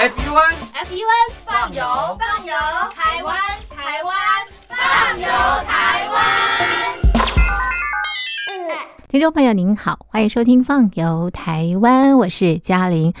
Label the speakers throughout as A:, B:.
A: F U N
B: F U N 放油放油，台湾台湾放油台湾。
C: 听众朋友您好，欢迎收听《放游台湾》，我是嘉玲。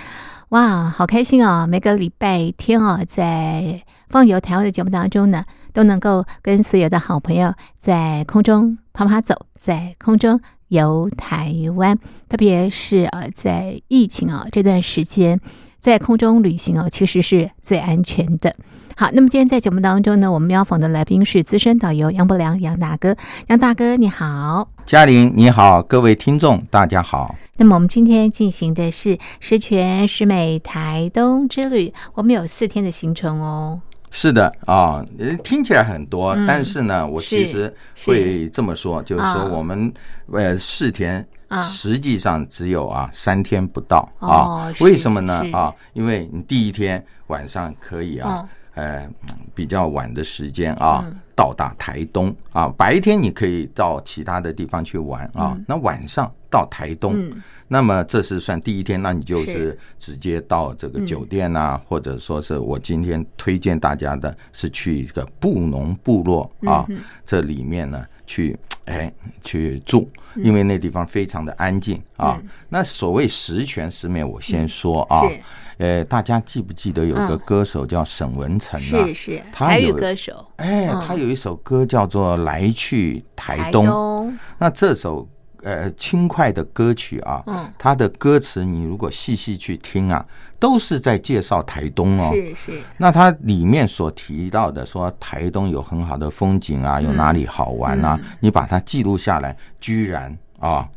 C: 哇，好开心哦！每个礼拜天哦，在《放游台湾》的节目当中呢，都能够跟所有的好朋友在空中跑跑走，在空中游台湾。特别是呃，在疫情啊这段时间，在空中旅行哦，其实是最安全的。好，那么今天在节目当中呢，我们要访的来宾是资深导游杨伯良杨大哥。杨大哥你好，
D: 嘉玲你好，各位听众大家好。
C: 那么我们今天进行的是十全十美台东之旅，我们有四天的行程哦。
D: 是的啊，听起来很多，但是呢，我其实会这么说，就是说我们呃四天。实际上只有啊三天不到啊，为什么呢？啊，因为你第一天晚上可以啊。呃，比较晚的时间啊，到达台东啊，白天你可以到其他的地方去玩啊，那晚上到台东，那么这是算第一天，那你就是直接到这个酒店啊，或者说是我今天推荐大家的是去一个布农部落啊，这里面呢去哎去住，因为那地方非常的安静啊。那所谓十全十美，我先说啊。呃，大家记不记得有个歌手叫沈文成
C: 啊？是是，
D: 他
C: 有歌手。
D: 哎，他有一首歌叫做《来去台东》。那这首呃轻快的歌曲啊，嗯，它的歌词你如果细细去听啊，都是在介绍台东哦。
C: 是是。
D: 那它里面所提到的说台东有很好的风景啊，有哪里好玩啊？你把它记录下来，居然啊。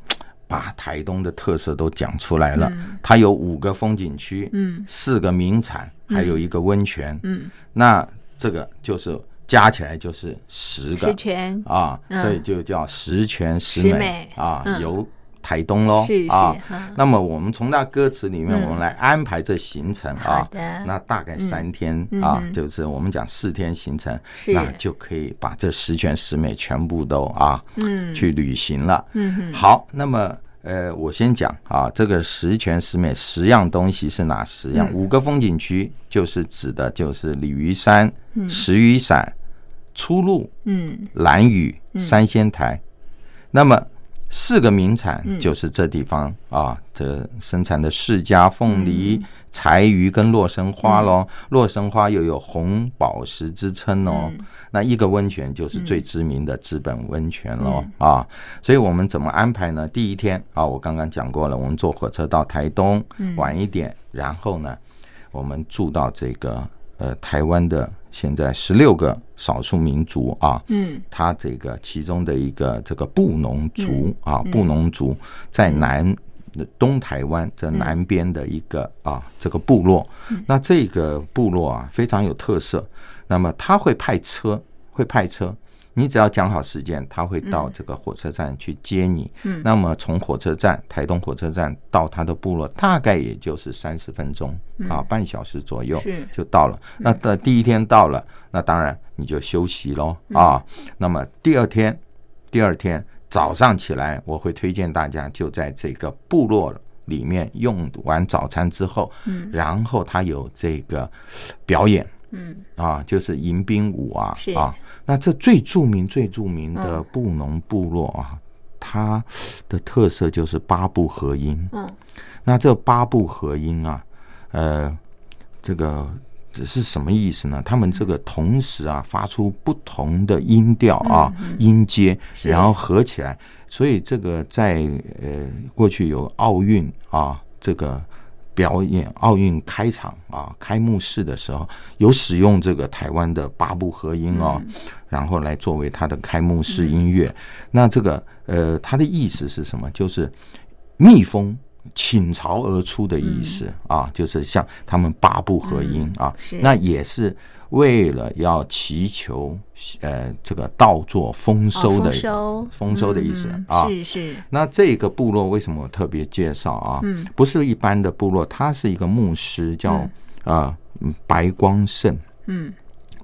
D: 把台东的特色都讲出来了，它有五个风景区，嗯，四个名产，还有一个温泉，嗯，那这个就是加起来就是十个。
C: 十全。
D: 啊，所以就叫十全十美。啊，游台东喽，是啊。那么我们从那歌词里面，我们来安排这行程啊，那大概三天啊，就是我们讲四天行程，那就可以把这十全十美全部都啊，嗯，去旅行了。嗯，好，那么。呃，我先讲啊，这个十全十美十样东西是哪十样？五个风景区就是指的就是鲤鱼山、石雨伞、出路、嗯、蓝屿、三仙台。那么四个名产就是这地方啊，这生产的释迦凤梨。柴鱼跟洛神花喽，洛神花又有红宝石之称哦。那一个温泉就是最知名的资本温泉喽啊。所以我们怎么安排呢？第一天啊，我刚刚讲过了，我们坐火车到台东，晚一点，然后呢，我们住到这个呃台湾的现在十六个少数民族啊，嗯，他这个其中的一个这个布农族啊，布农族在南。东台湾这南边的一个啊，这个部落，那这个部落啊非常有特色。那么他会派车，会派车，你只要讲好时间，他会到这个火车站去接你。嗯，那么从火车站台东火车站到他的部落，大概也就是三十分钟啊，半小时左右就到了。那的第一天到了，那当然你就休息喽啊。那么第二天，第二天。早上起来，我会推荐大家就在这个部落里面用完早餐之后，嗯，然后他有这个表演，嗯，啊，就是迎宾舞啊，啊，那这最著名、最著名的布农部落啊，它的特色就是八部合音，嗯，那这八部合音啊，呃，这个。这是什么意思呢？他们这个同时啊发出不同的音调啊音阶，然后合起来，所以这个在呃过去有奥运啊这个表演，奥运开场啊开幕式的时候有使用这个台湾的八部合音哦，然后来作为它的开幕式音乐。那这个呃它的意思是什么？就是蜜蜂。倾巢而出的意思啊，就是像他们八部合音啊，那也是为了要祈求呃这个稻作丰收的丰收的意思啊。
C: 是是。
D: 那这个部落为什么特别介绍啊？嗯，不是一般的部落，他是一个牧师，叫啊白光胜。嗯，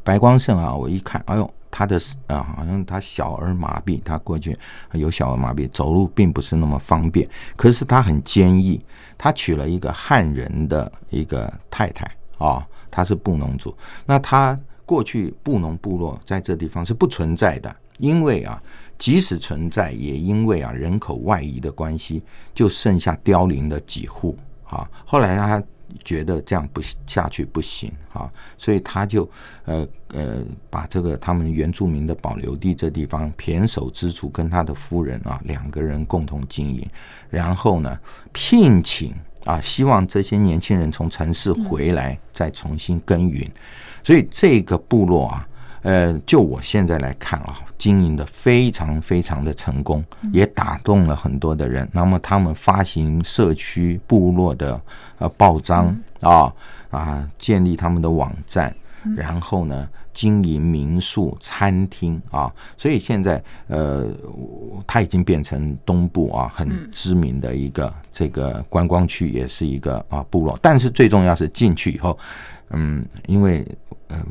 D: 白光胜啊，我一看，哎呦。他的啊，好像他小儿麻痹，他过去有小儿麻痹，走路并不是那么方便。可是他很坚毅，他娶了一个汉人的一个太太啊，他是布农族。那他过去布农部落在这地方是不存在的，因为啊，即使存在，也因为啊人口外移的关系，就剩下凋零的几户啊。后来他。觉得这样不下去不行啊，所以他就呃呃把这个他们原住民的保留地这地方胼手之处，跟他的夫人啊两个人共同经营，然后呢聘请啊，希望这些年轻人从城市回来再重新耕耘，所以这个部落啊。呃，就我现在来看啊，经营的非常非常的成功，也打动了很多的人。那么他们发行社区部落的呃报章啊啊，建立他们的网站，然后呢经营民宿、餐厅啊，所以现在呃，它已经变成东部啊很知名的一个这个观光区，也是一个啊部落。但是最重要是进去以后，嗯，因为嗯。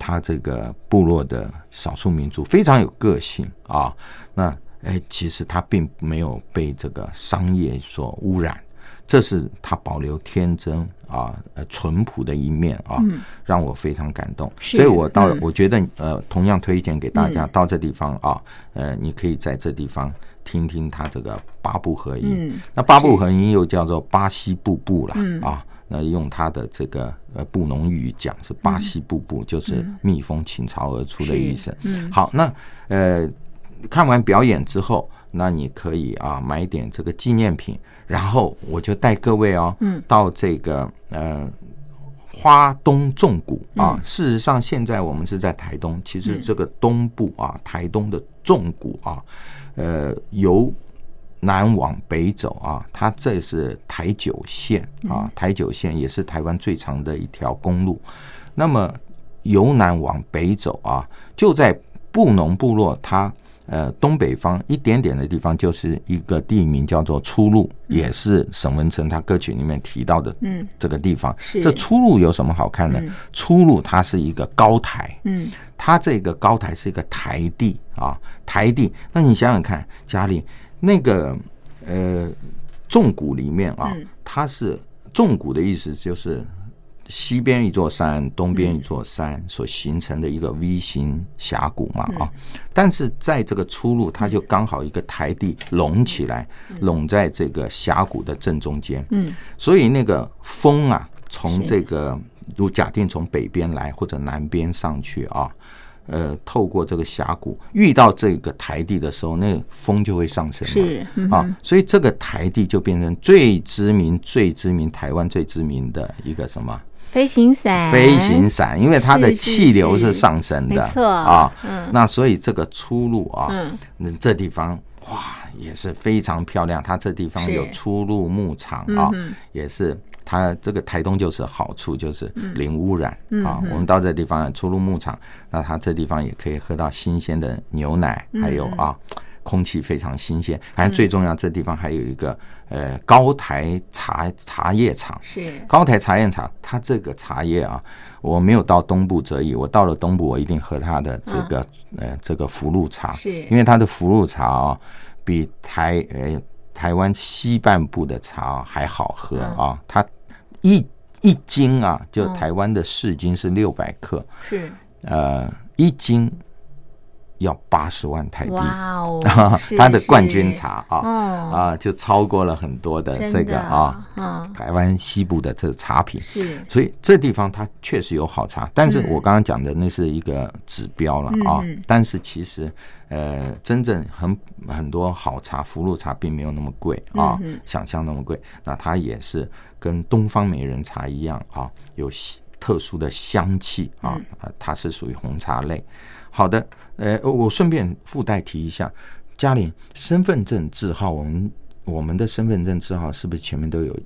D: 他这个部落的少数民族非常有个性啊，那哎，其实它并没有被这个商业所污染，这是他保留天真啊、呃淳朴的一面啊，让我非常感动。所以我到，我觉得呃，同样推荐给大家到这地方啊，呃，你可以在这地方听听他这个八部合音。那八部合音又叫做巴西布布了啊。那用他的这个呃布农语讲是巴西布布，就是蜜蜂倾巢而出的意思。嗯，好，那呃看完表演之后，那你可以啊买点这个纪念品，然后我就带各位哦，嗯，到这个呃花东纵谷啊。事实上，现在我们是在台东，其实这个东部啊，台东的纵谷啊，呃由。南往北走啊，它这是台九线啊，台九线也是台湾最长的一条公路。那么由南往北走啊，就在布农部落它呃东北方一点点的地方，就是一个地名叫做出路，也是沈文成他歌曲里面提到的。嗯，这个地方是这出路有什么好看呢？出路它是一个高台，嗯，它这个高台是一个台地啊，台地。那你想想看，嘉玲。那个呃，纵谷里面啊，它是纵谷的意思，就是西边一座山，东边一座山所形成的一个 V 型峡谷嘛啊。但是在这个出路，它就刚好一个台地拢起来，拢在这个峡谷的正中间。嗯，所以那个风啊，从这个如假定从北边来或者南边上去啊。呃，透过这个峡谷遇到这个台地的时候，那风就会上升，
C: 是
D: 啊，所以这个台地就变成最知名、最知名台湾最知名的一个什么
C: 飞行伞？
D: 飞行伞，因为它的气流是上升的，
C: 没错
D: 啊。那所以这个出路啊，那这地方哇也是非常漂亮。它这地方有出入牧场啊，也是。它这个台东就是好处，就是零污染啊。我们到这地方出入牧场，那它这地方也可以喝到新鲜的牛奶，还有啊，空气非常新鲜。还最重要，这地方还有一个呃高台茶茶叶厂。
C: 是。
D: 高台茶叶厂，它这个茶叶啊，我没有到东部则已，我到了东部，我一定喝它的这个呃这个福禄茶，
C: 是。
D: 因为它的福禄茶啊，比台呃台湾西半部的茶还好喝啊，它。一一斤啊，就台湾的市斤是六百克，
C: 是。
D: 呃一斤要八十万台币，它的冠军茶啊啊就超过了很多的这个啊，台湾西部的这茶品。
C: 是，
D: 所以这地方它确实有好茶，但是我刚刚讲的那是一个指标了啊，但是其实呃真正很很多好茶，福禄茶并没有那么贵啊，想象那么贵，那它也是。跟东方美人茶一样啊，有特殊的香气啊，它是属于红茶类。好的，呃，我顺便附带提一下，嘉玲身份证字号，我们我们的身份证字号是不是前面都有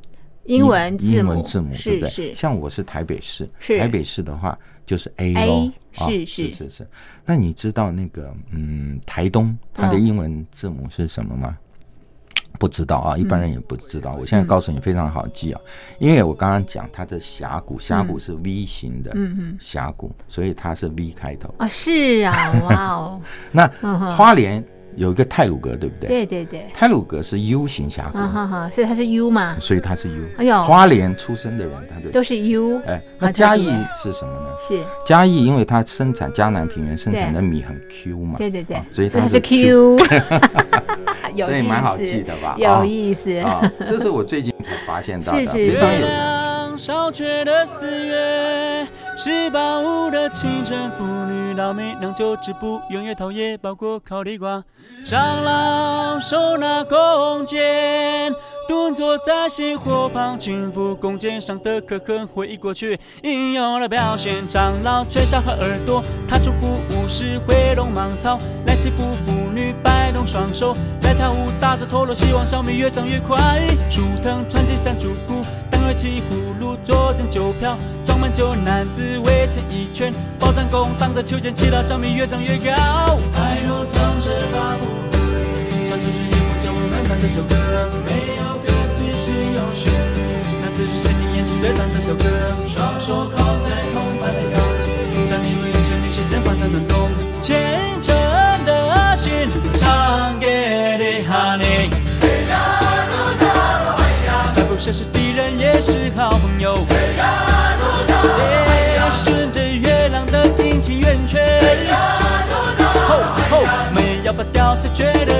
C: 英文
D: 英文字母？
C: 对
D: 不对？像我是台北市，
C: 是
D: 台北市的话就是 A
C: 喽，是是
D: 是是。那你知道那个嗯，台东它的英文字母是什么吗？不知道啊，一般人也不知道。我现在告诉你非常好记啊，因为我刚刚讲它的峡谷，峡谷是 V 型的峡谷，所以它是 V 开头
C: 啊。是啊，哇哦。
D: 那花莲有一个泰鲁阁，对不对？
C: 对对对，
D: 泰鲁阁是 U 型峡谷，
C: 哈哈，所以它是 U 嘛，
D: 所以它是 U。哎呦，花莲出生的人，他的
C: 都是 U。
D: 哎，那嘉义是什么呢？
C: 是。
D: 嘉义，因为它生产嘉南平原生产的米很 Q 嘛，
C: 对对对，
D: 所以它
C: 是 Q，
D: 所以蛮好记的吧？
C: 有意思。
D: 啊，这是我最近才发现到的，
C: 非
D: 常有。
A: 十八五的清晨，妇女老美酿酒织布，永远陶冶包括烤地瓜。长老手拿弓箭，蹲坐在星火旁，轻抚弓箭上的刻痕，回忆过去，英勇的表现。长老吹哨和耳朵，他祝福巫师挥动芒草，来祈福妇女摆动双手，来跳舞打着陀螺，希望小米越长越快。树藤串起山竹鼓。起葫芦，坐镇酒瓢，装满酒，男子围成一圈，包战弓挡着秋千，祈祷小米越长越高。海螺唱着八部这首歌，没有歌词只有旋律，那只是身体延续的唱这首歌，双手靠在铜板的腰际，在你围圈里是真欢唱的动，虔诚的心唱给你哈尼。这是敌人，也是好朋友。顺着月亮的阴晴圆缺，吼吼，没要拔掉才觉得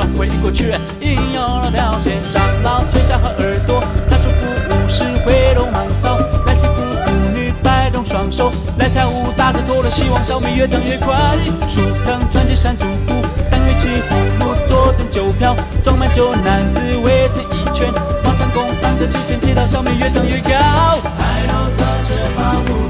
A: 的哥哥，回忆过去，应有了表现。长老垂下和耳朵，他祝福武士挥动芒草，来祈福妇女摆动双手，来跳舞打着陀螺，希望小米越长越快。树藤串起山竹鼓，当乐器葫芦坐镇酒瓢，装满酒，男子围成一圈。弓挡着之前，祈祷小米越长越高。海螺唱着保护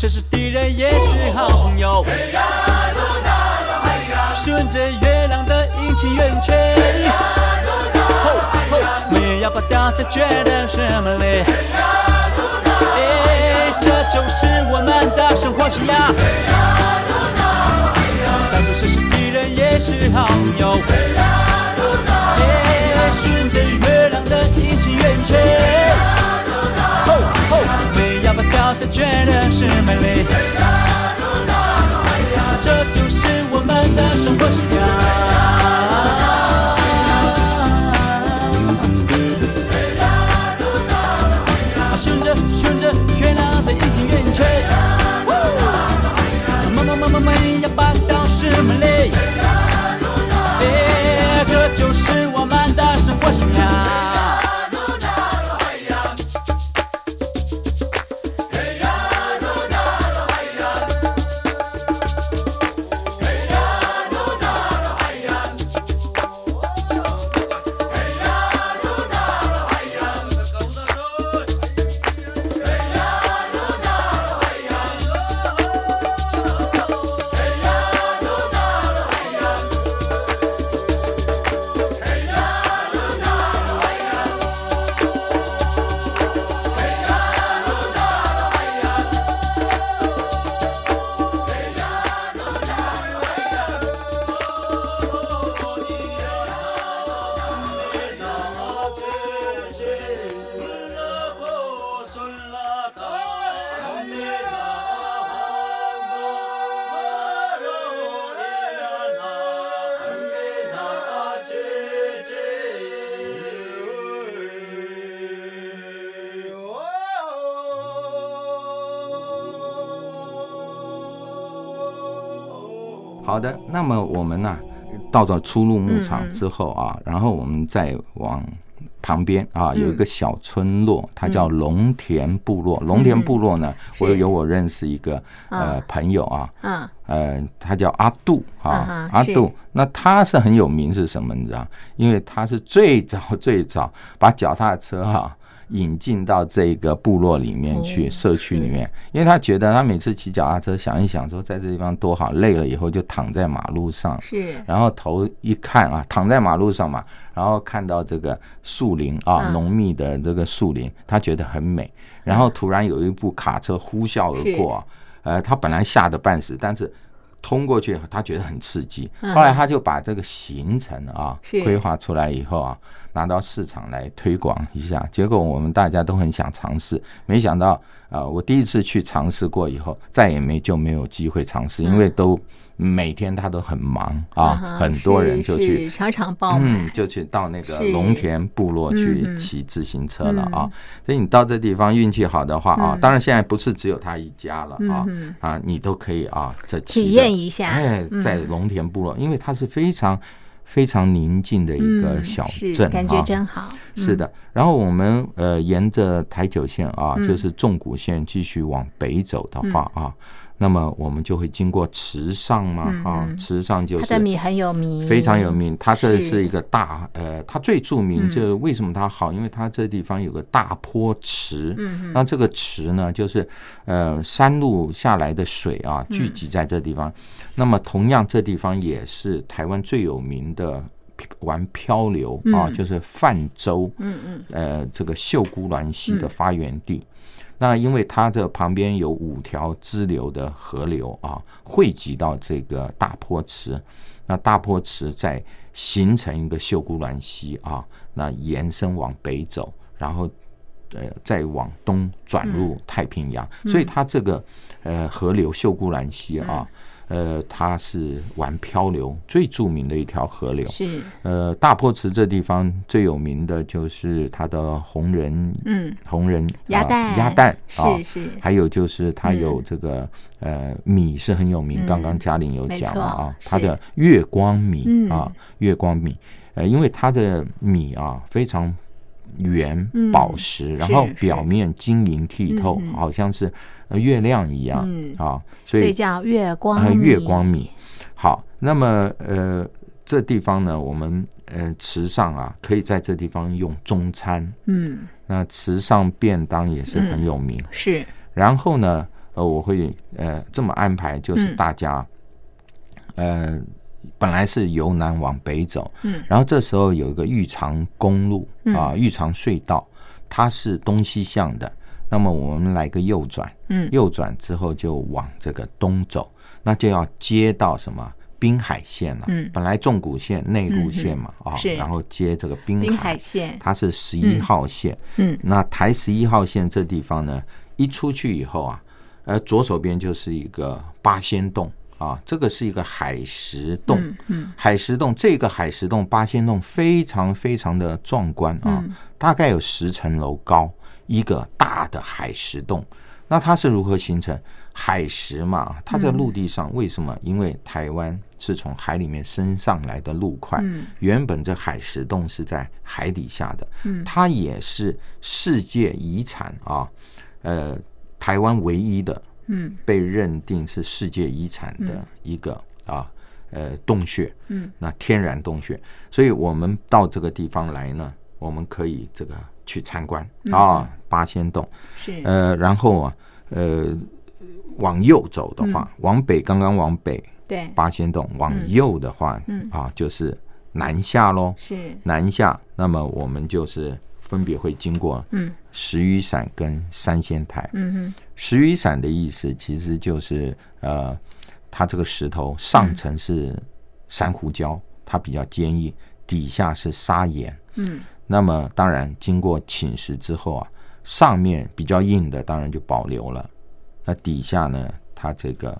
A: 不是敌人，也是好朋友。顺着月亮的阴晴圆缺。拔掉才觉得是美丽。哎，这就是我们的生活信仰。当作是是敌人，也是好朋友。顺着才觉得是美丽。这就是我们的生活信仰。是美丽，这就是我们的生活信仰。
D: 好的，那么我们呢，到了出入牧场之后啊，然后我们再往。旁边啊，有一个小村落，它叫龙田部落。龙田部落呢，我有我认识一个呃朋友啊，嗯，呃，他叫阿杜啊，阿杜。那他是很有名，是什么你知道？因为他是最早最早把脚踏车哈。引进到这个部落里面去，社区里面，因为他觉得他每次骑脚踏车，想一想说在这地方多好，累了以后就躺在马路上，
C: 是，
D: 然后头一看啊，躺在马路上嘛，然后看到这个树林啊，浓密的这个树林，他觉得很美，然后突然有一部卡车呼啸而过，呃，他本来吓得半死，但是通过去他觉得很刺激，后来他就把这个行程啊规划出来以后啊。拿到市场来推广一下，结果我们大家都很想尝试，没想到啊，我第一次去尝试过以后，再也没就没有机会尝试，因为都每天他都很忙啊，很多人就去
C: 场场爆满，
D: 就去到那个龙田部落去骑自行车了啊。所以你到这地方运气好的话啊，当然现在不是只有他一家了啊啊，你都可以啊，这
C: 体验一下，
D: 哎，在龙田部落，因为它是非常。非常宁静的一个小镇，
C: 感觉真好。
D: 是的，然后我们呃沿着台九线啊，就是纵谷线继续往北走的话啊。那么我们就会经过池上嘛，啊，池上就是
C: 它的米很有名，
D: 非常有名。它这是。一个大呃，它最著名就是为什么它好？因为它这地方有个大坡池，嗯，那这个池呢，就是呃山路下来的水啊，聚集在这地方。那么同样，这地方也是台湾最有名的玩漂流啊，就是泛舟，嗯嗯，呃，这个秀姑峦溪的发源地。那因为它这旁边有五条支流的河流啊，汇集到这个大坡池，那大坡池在形成一个秀姑峦溪啊，那延伸往北走，然后呃再往东转入太平洋，所以它这个呃河流秀姑峦溪啊。呃，它是玩漂流最著名的一条河流。
C: 是。
D: 呃，大坡池这地方最有名的就是它的红人，嗯，红人
C: 鸭蛋，
D: 鸭蛋
C: 是是。
D: 还有就是它有这个呃米是很有名，刚刚嘉玲有讲啊，它的月光米啊，月光米，呃，因为它的米啊非常圆宝石，然后表面晶莹剔透，好像是。月亮一样嗯啊，
C: 所以叫月光
D: 月光米。好，那么呃，这地方呢，我们呃池上啊，可以在这地方用中餐。嗯，那池上便当也是很有名。
C: 是。
D: 然后呢，呃，我会呃这么安排，就是大家呃本来是由南往北走，嗯，然后这时候有一个玉长公路啊，玉长隧道，它是东西向的。那么我们来个右转，嗯，右转之后就往这个东走，那就要接到什么滨海线了。嗯，本来纵谷线内陆线嘛，啊，然后接这个滨
C: 海线，
D: 它是十一号线。嗯，那台十一号线这地方呢，一出去以后啊，呃，左手边就是一个八仙洞啊，这个是一个海石洞。嗯，海石洞这个海石洞八仙洞非常非常的壮观啊，大概有十层楼高。一个大的海蚀洞，那它是如何形成？海蚀嘛？它在陆地上为什么？因为台湾是从海里面升上来的陆块，原本这海蚀洞是在海底下的，它也是世界遗产啊，呃，台湾唯一的，嗯，被认定是世界遗产的一个啊，呃，洞穴，嗯，那天然洞穴，所以我们到这个地方来呢，我们可以这个。去参观啊，八仙洞。
C: 是。
D: 呃，然后啊，呃，往右走的话，往北刚刚往北
C: 对。
D: 八仙洞，往右的话，嗯。啊，就是南下喽，
C: 是。
D: 南下。那么我们就是分别会经过嗯。石雨伞跟三仙台，嗯哼，石雨伞的意思其实就是呃，它这个石头上层是珊瑚礁，它比较坚硬，底下是砂岩，嗯。那么当然，经过侵蚀之后啊，上面比较硬的当然就保留了，那底下呢，它这个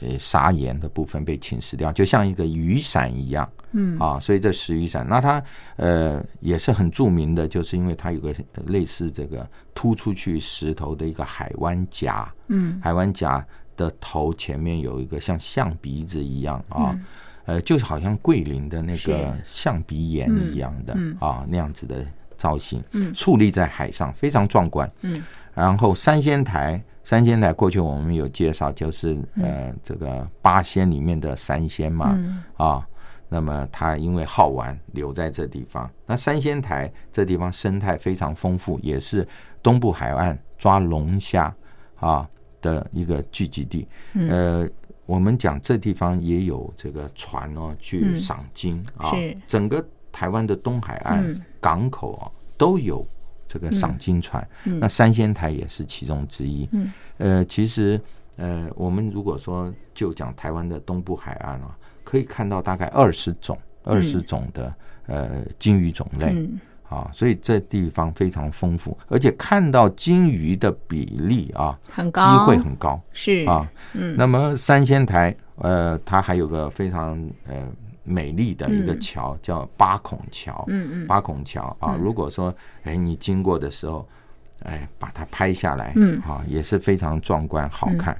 D: 呃砂岩的部分被侵蚀掉，就像一个雨伞一样，嗯。啊，所以这石雨伞，那它呃也是很著名的，就是因为它有个类似这个突出去石头的一个海湾夹，嗯，海湾夹的头前面有一个像象鼻子一样啊，呃，就是好像桂林的那个象鼻岩一样的啊那样子的造型，矗立在海上，非常壮观。嗯，然后三仙台，三仙台过去我们有介绍，就是呃这个八仙里面的三仙嘛啊。那么它因为好玩，留在这地方。那三仙台这地方生态非常丰富，也是东部海岸抓龙虾啊的一个聚集地。呃，我们讲这地方也有这个船哦，去赏金啊。整个台湾的东海岸港口啊都有这个赏金船。那三仙台也是其中之一。呃，其实呃，我们如果说就讲台湾的东部海岸啊。可以看到大概二十种、二十种的呃鲸鱼种类啊，所以这地方非常丰富，而且看到金鱼的比例啊，
C: 很高，机
D: 会很高，
C: 是
D: 啊。嗯，那么三仙台呃，它还有个非常呃美丽的一个桥，叫八孔桥。嗯嗯，八孔桥啊，如果说哎你经过的时候，哎把它拍下来，嗯啊，也是非常壮观好看。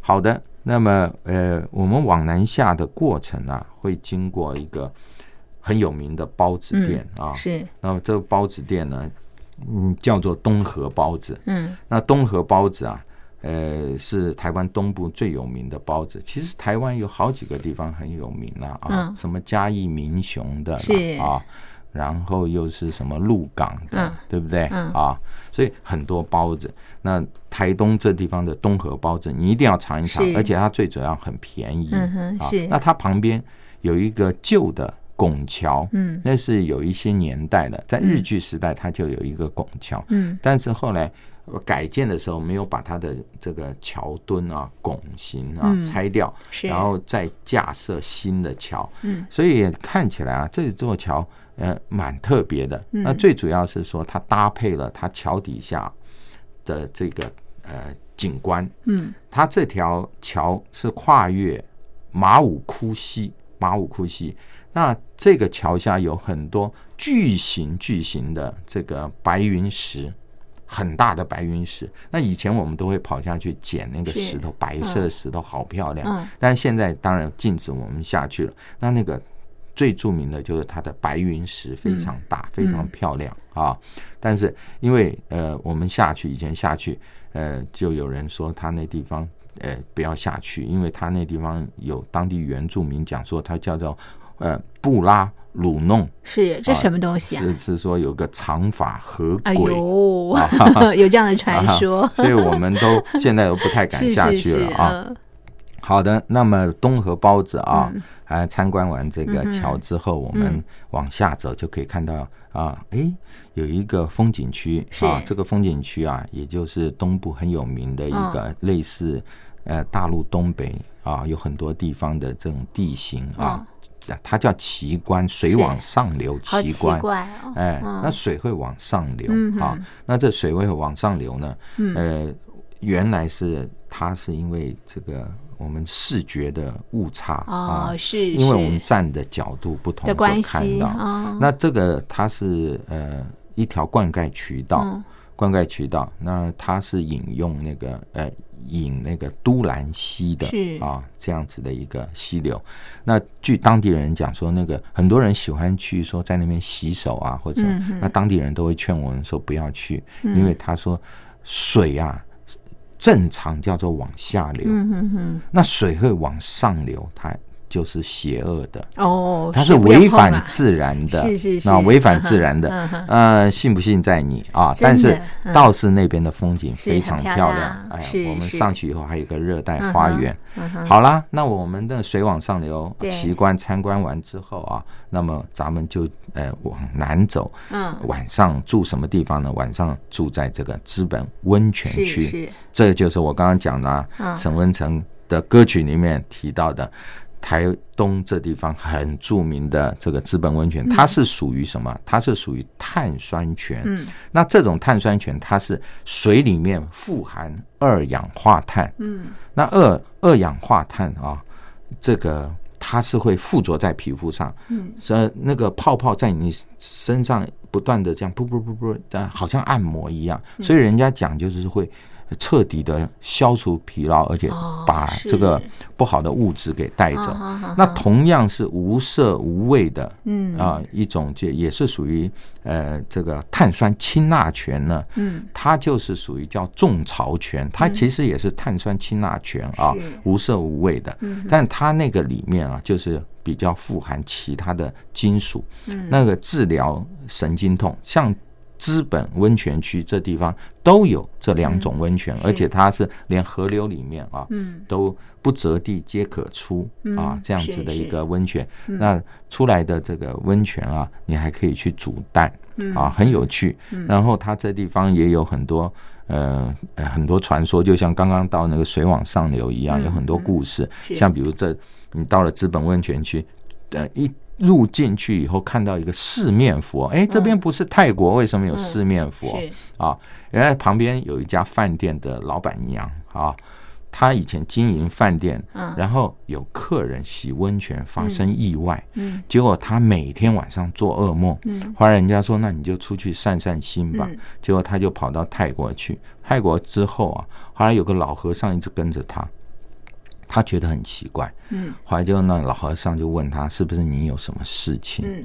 D: 好的。那么，呃，我们往南下的过程啊，会经过一个很有名的包子店啊。
C: 是。
D: 那么这个包子店呢，嗯，叫做东河包子。嗯。那东河包子啊，呃，是台湾东部最有名的包子。其实台湾有好几个地方很有名啊，啊，什么嘉义民雄的啊，然后又是什么鹿港的，对不对？啊，所以很多包子。那台东这地方的东河包子，你一定要尝一尝，而且它最主要很便宜。
C: 嗯是。
D: 那它旁边有一个旧的拱桥，嗯，那是有一些年代的，在日据时代它就有一个拱桥，嗯，但是后来改建的时候没有把它的这个桥墩啊、拱形啊拆掉，然后再架设新的桥，嗯，所以看起来啊，这座桥呃蛮特别的。那最主要是说它搭配了它桥底下。的这个呃景观，嗯，它这条桥是跨越马武窟溪，马武窟溪，那这个桥下有很多巨型巨型的这个白云石，很大的白云石。那以前我们都会跑下去捡那个石头，白色的石头好漂亮。嗯，但是现在当然禁止我们下去了。那那个。最著名的就是它的白云石非常大，非常漂亮啊！但是因为呃，我们下去以前下去，呃，就有人说他那地方呃不要下去，因为他那地方有当地原住民讲说，它叫做呃布拉鲁弄，
C: 是这什么东西啊？
D: 是是说有个长发和
C: 鬼，有这样的传说，
D: 所以我们都现在都不太敢下去了啊。好的，那么东河包子啊。啊，参观完这个桥之后，我们往下走就可以看到啊，哎，有一个风景区啊，这个风景区啊，也就是东部很有名的一个类似呃大陆东北啊，有很多地方的这种地形啊，它叫奇观，水往上流，奇观，哎，那水会往上流啊，那这水会往上流呢，呃，原来是它是因为这个。我们视觉的误差啊，
C: 是
D: 因为我们站的角度不同
C: 的关系。
D: 看到那这个它是呃一条灌溉渠道，灌溉渠道，那它是引用那个呃引那个都兰溪的啊这样子的一个溪流。那据当地人讲说，那个很多人喜欢去说在那边洗手啊，或者那当地人都会劝我们说不要去，因为他说水啊。正常叫做往下流，那水会往上流，它就是邪恶的。
C: 哦，
D: 它是违反自然的，
C: 是是是，
D: 那，违反自然的，呃，信不信在你啊。但是道士那边的风景非常漂亮，哎，我们上去以后还有个热带花园。好啦，那我们的水往上流，奇观参观完之后啊。那么咱们就呃往南走，嗯，晚上住什么地方呢？晚上住在这个资本温泉区，这就是我刚刚讲的沈文成的歌曲里面提到的台东这地方很著名的这个资本温泉，它是属于什么？它是属于碳酸泉。嗯，那这种碳酸泉它是水里面富含二氧化碳。嗯，那二二氧化碳啊，这个。它是会附着在皮肤上，嗯，所以，那个泡泡在你身上不断的这样噗噗噗噗，但好像按摩一样，所以人家讲就是会，彻底的消除疲劳，而且把这个不好的物质给带走。那同样是无色无味的，嗯。啊，一种就也是属于呃这个碳酸氢钠泉呢，嗯，它就是属于叫种草泉，它其实也是碳酸氢钠泉啊，无色无味的，但它那个里面啊，就是比较富含其他的金属，那个治疗神经痛，像。资本温泉区这地方都有这两种温泉，而且它是连河流里面啊，都不择地皆可出啊，这样子的一个温泉。那出来的这个温泉啊，你还可以去煮蛋啊，很有趣。然后它这地方也有很多呃很多传说，就像刚刚到那个水往上流一样，有很多故事。像比如这你到了资本温泉区，呃一。入进去以后，看到一个四面佛，哎，这边不是泰国，为什么有四面佛？啊？原来旁边有一家饭店的老板娘啊，她以前经营饭店，然后有客人洗温泉发生意外，嗯，结果她每天晚上做噩梦，嗯，后来人家说，那你就出去散散心吧，结果她就跑到泰国去，泰国之后啊，后来有个老和尚一直跟着她。他觉得很奇怪，嗯，后来就那老和尚就问他是不是你有什么事情，嗯，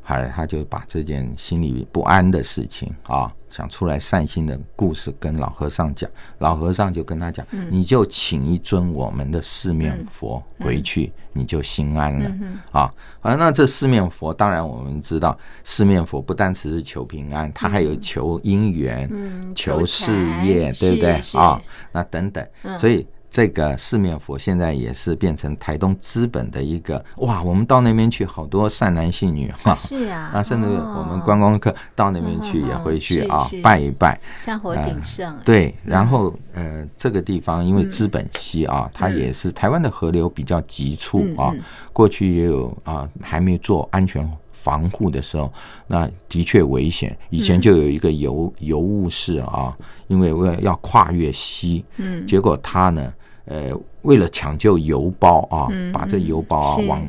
D: 后来他就把这件心里不安的事情啊，想出来散心的故事跟老和尚讲，老和尚就跟他讲，你就请一尊我们的四面佛回去，你就心安了嗯啊。而那这四面佛，当然我们知道，四面佛不单只是求平安，他还有求姻缘，求事业，对不对？啊？那等等，所以。这个四面佛现在也是变成台东资本的一个哇，我们到那边去，好多善男信女
C: 哈，是啊，
D: 啊，甚至我们观光客到那边去也会去啊拜一拜，
C: 香火鼎盛。
D: 对，然后呃，这个地方因为资本溪啊，它也是台湾的河流比较急促啊，过去也有啊，还没做安全防护的时候，那的确危险。以前就有一个游游务士啊，因为为了要跨越溪，嗯，结果他呢。呃，为了抢救邮包啊，把这邮包啊往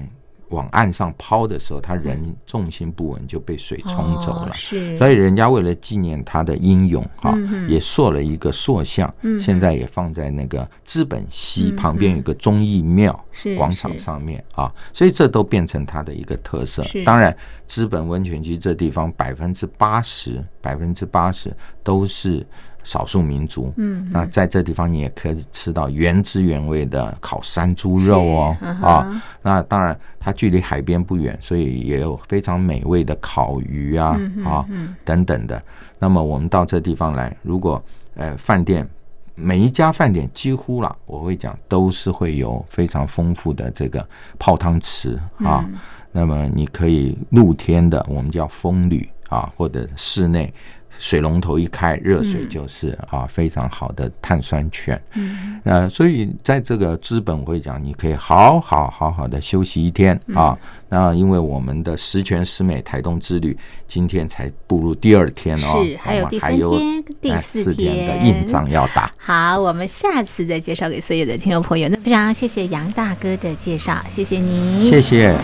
D: 往岸上抛的时候，他人重心不稳就被水冲走了。是，所以人家为了纪念他的英勇啊，也塑了一个塑像，现在也放在那个资本溪旁边有个忠义庙广场上面啊，所以这都变成它的一个特色。当然，资本温泉区这地方百分之八十百分之八十都是。少数民族，嗯，那在这地方你也可以吃到原汁原味的烤山猪肉哦，啊，那当然它距离海边不远，所以也有非常美味的烤鱼啊，啊等等的。那么我们到这地方来，如果呃饭店每一家饭店几乎啦，我会讲都是会有非常丰富的这个泡汤池啊，那么你可以露天的，我们叫风吕啊，或者室内。水龙头一开，热水就是啊，非常好的碳酸泉。嗯，那所以在这个资本会讲，你可以好好好好的休息一天啊。那因为我们的十全十美台东之旅今天才步入第二天哦，
C: 是还有第三天、第四
D: 天的硬仗要打。
C: 好，我们下次再介绍给所有的听众朋友。那非常谢谢杨大哥的介绍，谢谢你，
D: 谢谢。